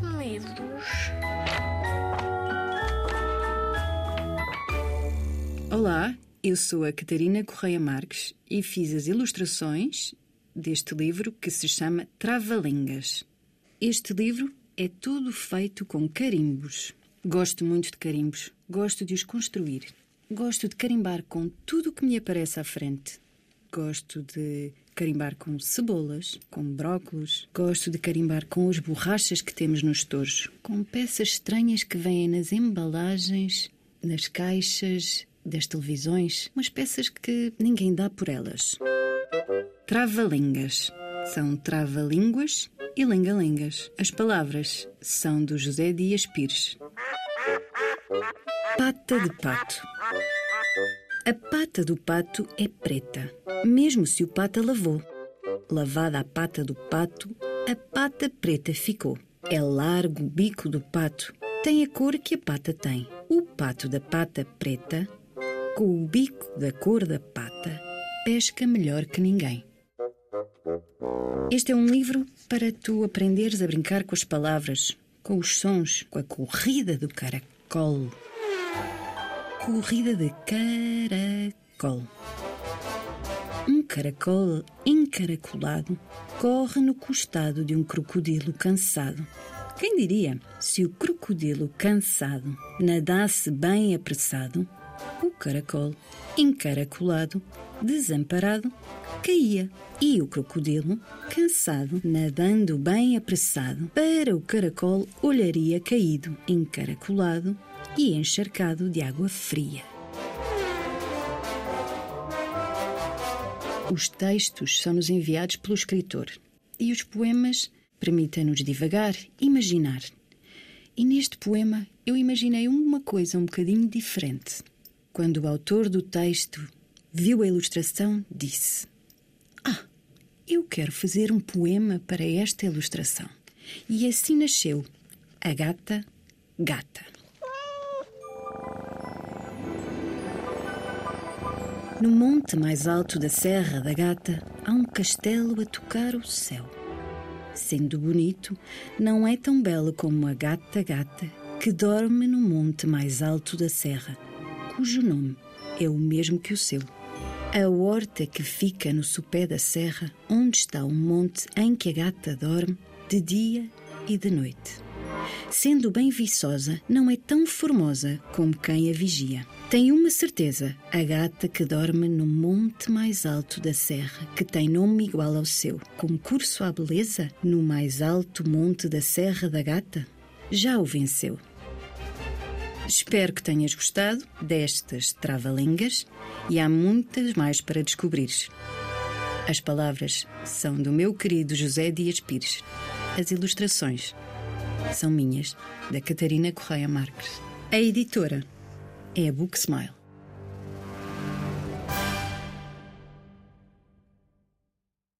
Livros. Olá, eu sou a Catarina Correia Marques e fiz as ilustrações deste livro que se chama Trava-Línguas. Este livro é todo feito com carimbos. Gosto muito de carimbos, gosto de os construir. Gosto de carimbar com tudo o que me aparece à frente. Gosto de carimbar com cebolas, com brócolos. Gosto de carimbar com as borrachas que temos nos tojos, com peças estranhas que vêm nas embalagens, nas caixas das televisões, umas peças que ninguém dá por elas. Trava-línguas. São trava-línguas e lenga-lengas. As palavras são do José Dias Pires. Pata de pato. A pata do pato é preta, mesmo se o pato a lavou. Lavada a pata do pato, a pata preta ficou. É largo o bico do pato, tem a cor que a pata tem. O pato da pata preta, com o bico da cor da pata, pesca melhor que ninguém. Este é um livro para tu aprenderes a brincar com as palavras, com os sons, com a corrida do caracol. Corrida de caracol. Um caracol encaracolado corre no costado de um crocodilo cansado. Quem diria, se o crocodilo cansado nadasse bem apressado, o caracol encaracolado, desamparado, caía. E o crocodilo, cansado, nadando bem apressado, para o caracol olharia caído, encaracolado e encharcado de água fria. Os textos são-nos enviados pelo escritor e os poemas permitem-nos divagar, imaginar. E neste poema eu imaginei uma coisa um bocadinho diferente. Quando o autor do texto viu a ilustração, disse: Ah, eu quero fazer um poema para esta ilustração. E assim nasceu A Gata Gata. No monte mais alto da Serra da Gata há um castelo a tocar o céu. Sendo bonito, não é tão belo como a Gata Gata que dorme no monte mais alto da serra, cujo nome é o mesmo que o seu. A horta que fica no sopé da serra, onde está o monte em que a gata dorme, de dia e de noite. Sendo bem viçosa, não é tão formosa como quem a vigia. Tem uma certeza, a gata que dorme no monte mais alto da serra, que tem nome igual ao seu. Concurso à beleza no mais alto monte da Serra da Gata? Já o venceu. Espero que tenhas gostado destas trava-línguas e há muitas mais para descobrires. As palavras são do meu querido José Dias Pires. As ilustrações são minhas, da Catarina Correia Marques. A editora e-book Smile.